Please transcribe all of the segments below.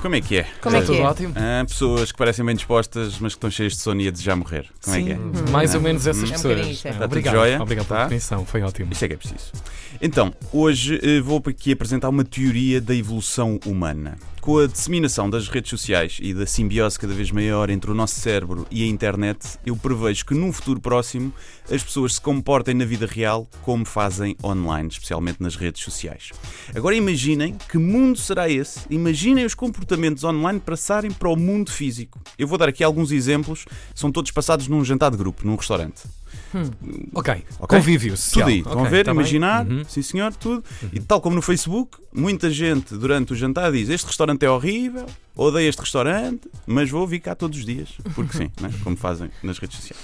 como é que é? Como é que tudo é? ótimo? Ah, pessoas que parecem bem dispostas, mas que estão cheias de sono e a desejar morrer. Como é que é? Mais ou menos essas É um pessoas. isso, é. É, Tá tudo Obrigado, jóia? obrigado pela Tá? definição, foi ótimo. Isto é que é preciso. Então, hoje eh, vou aqui apresentar uma teoria da evolução humana. Com a disseminação das redes sociais e da simbiose cada vez maior entre o nosso cérebro e a internet, eu prevejo que num futuro próximo as pessoas se comportem na vida real como fazem online, especialmente nas redes sociais. Agora imaginem que mundo será esse? Imaginem os comportamentos online passarem para o mundo físico. Eu vou dar aqui alguns exemplos, são todos passados num jantar de grupo, num restaurante. Ok, Ok? convívio social. Tudo aí, estão a Ok, ver, tá imaginar, Uhum. sim senhor, tudo. E tal como no Facebook, muita gente durante o jantar diz: Este restaurante é horrível, odeio este restaurante, mas vou vir cá todos os dias. Porque sim, né? como fazem nas redes sociais.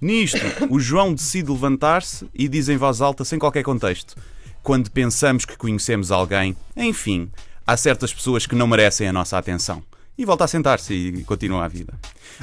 Nisto, o João decide levantar-se e diz em voz alta, sem qualquer contexto: Quando pensamos que conhecemos alguém, enfim, há certas pessoas que não merecem a nossa atenção. E volta a sentar-se e continua a vida.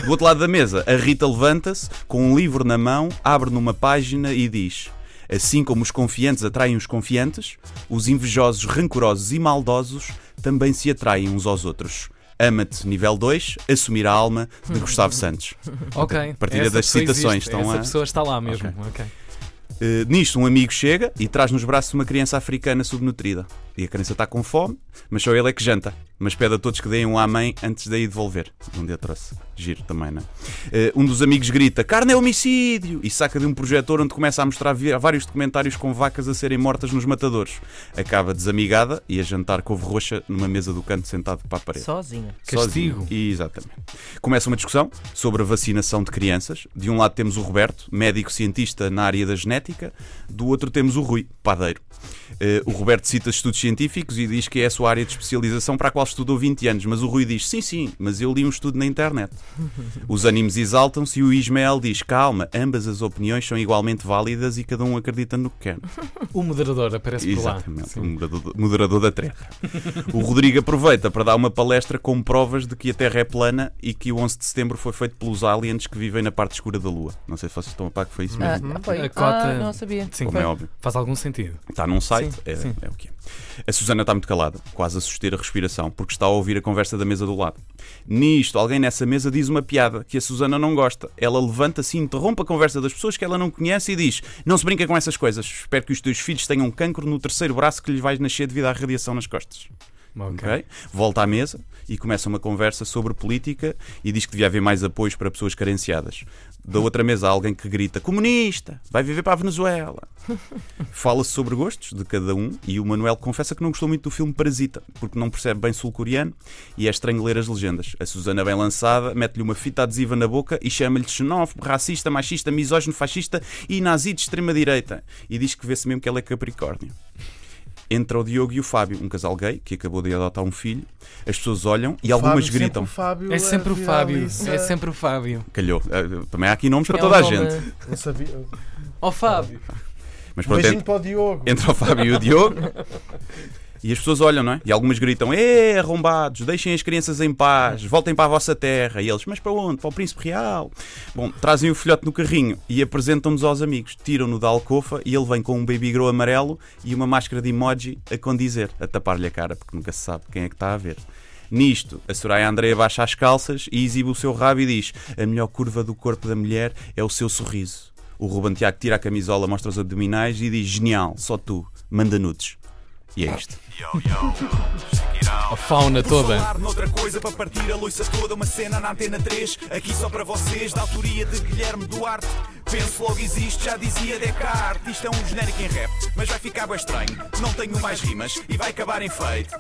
Do outro lado da mesa, a Rita levanta-se, com um livro na mão, abre numa página e diz: Assim como os confiantes atraem os confiantes, os invejosos, rancorosos e maldosos também se atraem uns aos outros. Ama-te, nível 2, assumir a alma, de Gustavo Santos. Ok. partilha essa das citações, existe, estão Essa lá? pessoa está lá mesmo. ok. Uh, nisto, um amigo chega e traz nos braços uma criança africana subnutrida. E a criança está com fome, mas só ele é que janta. Mas pede a todos que deem um à mãe antes de a ir devolver. Um dia trouxe. Giro também, não é? Uh, um dos amigos grita: Carne é homicídio! E saca de um projetor onde começa a mostrar vários documentários com vacas a serem mortas nos matadores. Acaba desamigada e a jantar couve roxa numa mesa do canto sentado para a parede. Sozinha. Castigo. Sozinho. Exatamente. Começa uma discussão sobre a vacinação de crianças. De um lado temos o Roberto, médico cientista na área da genética, do outro temos o Rui, padeiro. Eh, o Roberto cita estudos científicos e diz que é a sua área de especialização para a qual estudou 20 anos, mas o Rui diz: sim, sim, mas eu li um estudo na internet. Os ânimos exaltam-se e o Ismael diz: calma, ambas as opiniões são igualmente válidas e cada um acredita no que quer. O moderador aparece por lá. Exatamente, o moderador, moderador da Terra. o Rodrigo aproveita para dar uma palestra com provas de que a Terra é plana e que o 11 de setembro foi feito pelos aliens que vivem na parte escura da Lua. Não sei se vocês estão a par que foi isso Ah, mesmo. foi. A cota- Ah, não sabia. Sim, Como é óbvio. faz algum sentido. Está num site, Sim, é, sim. é o que é. A Susana está muito calada, quase a suster a respiração, porque está a ouvir a conversa da mesa do lado. Nisto, alguém nessa mesa diz uma piada que a Susana não gosta. Ela levanta-se e interrompe a conversa das pessoas que ela não conhece e diz: Não se brinca com essas coisas. Espero que os teus filhos tenham um cancro no terceiro braço que lhes vai nascer devido à radiação nas costas. Ok. Ok? Volta à mesa e começa uma conversa sobre política e diz que devia haver mais apoios para pessoas carenciadas. Da outra mesa há alguém que grita: Comunista! Vai viver para a Venezuela! Fala-se sobre gostos de cada um e o Manuel confessa que não gostou muito do filme Parasita, porque não percebe bem sul-coreano e é estranho ler as legendas. A Susana, bem lançada, mete-lhe uma fita adesiva na boca e chama-lhe xenófobo, racista, machista, misógino, fascista e nazi de extrema-direita. E diz que vê-se mesmo que ela é Capricórnio. Entra o Diogo e o Fábio, um casal gay que acabou de adotar um filho. As pessoas olham e algumas Fábio, gritam. Sempre É sempre o Fábio. É sempre o Fábio. Calhou. Eh, Também há aqui nomes para É toda um a nome- gente. Não sabia. Ó Fábio. Mas Um pronto, beijinho entra, para o Diogo. entra o Fábio e o Diogo. E as pessoas olham, não é? E algumas gritam: Ê, arrombados, deixem as crianças em paz, voltem para a vossa terra. E eles: Mas para onde? Para o Príncipe Real. Bom, trazem o filhote no carrinho e apresentam-nos aos amigos. Tiram-no da alcofa e ele vem com um baby grow amarelo e uma máscara de emoji a condizer, a tapar-lhe a cara, porque nunca se sabe quem é que está a ver. Nisto, a Soraya Andreia baixa as calças e exibe o seu rabo e diz: A melhor curva do corpo da mulher é o seu sorriso. O Ruben Tiago tira a camisola, mostra os abdominais e diz: Genial, só tu, manda nudes. E é isto. A fauna toda. falar noutra coisa para partir a loiça toda, uma cena na antena 3, aqui só para vocês, da autoria de Guilherme Duarte. Penso logo existe, já dizia Descartes. Isto é um genérico em rap, mas vai ficar bem estranho. Não tenho mais rimas e vai acabar em feito.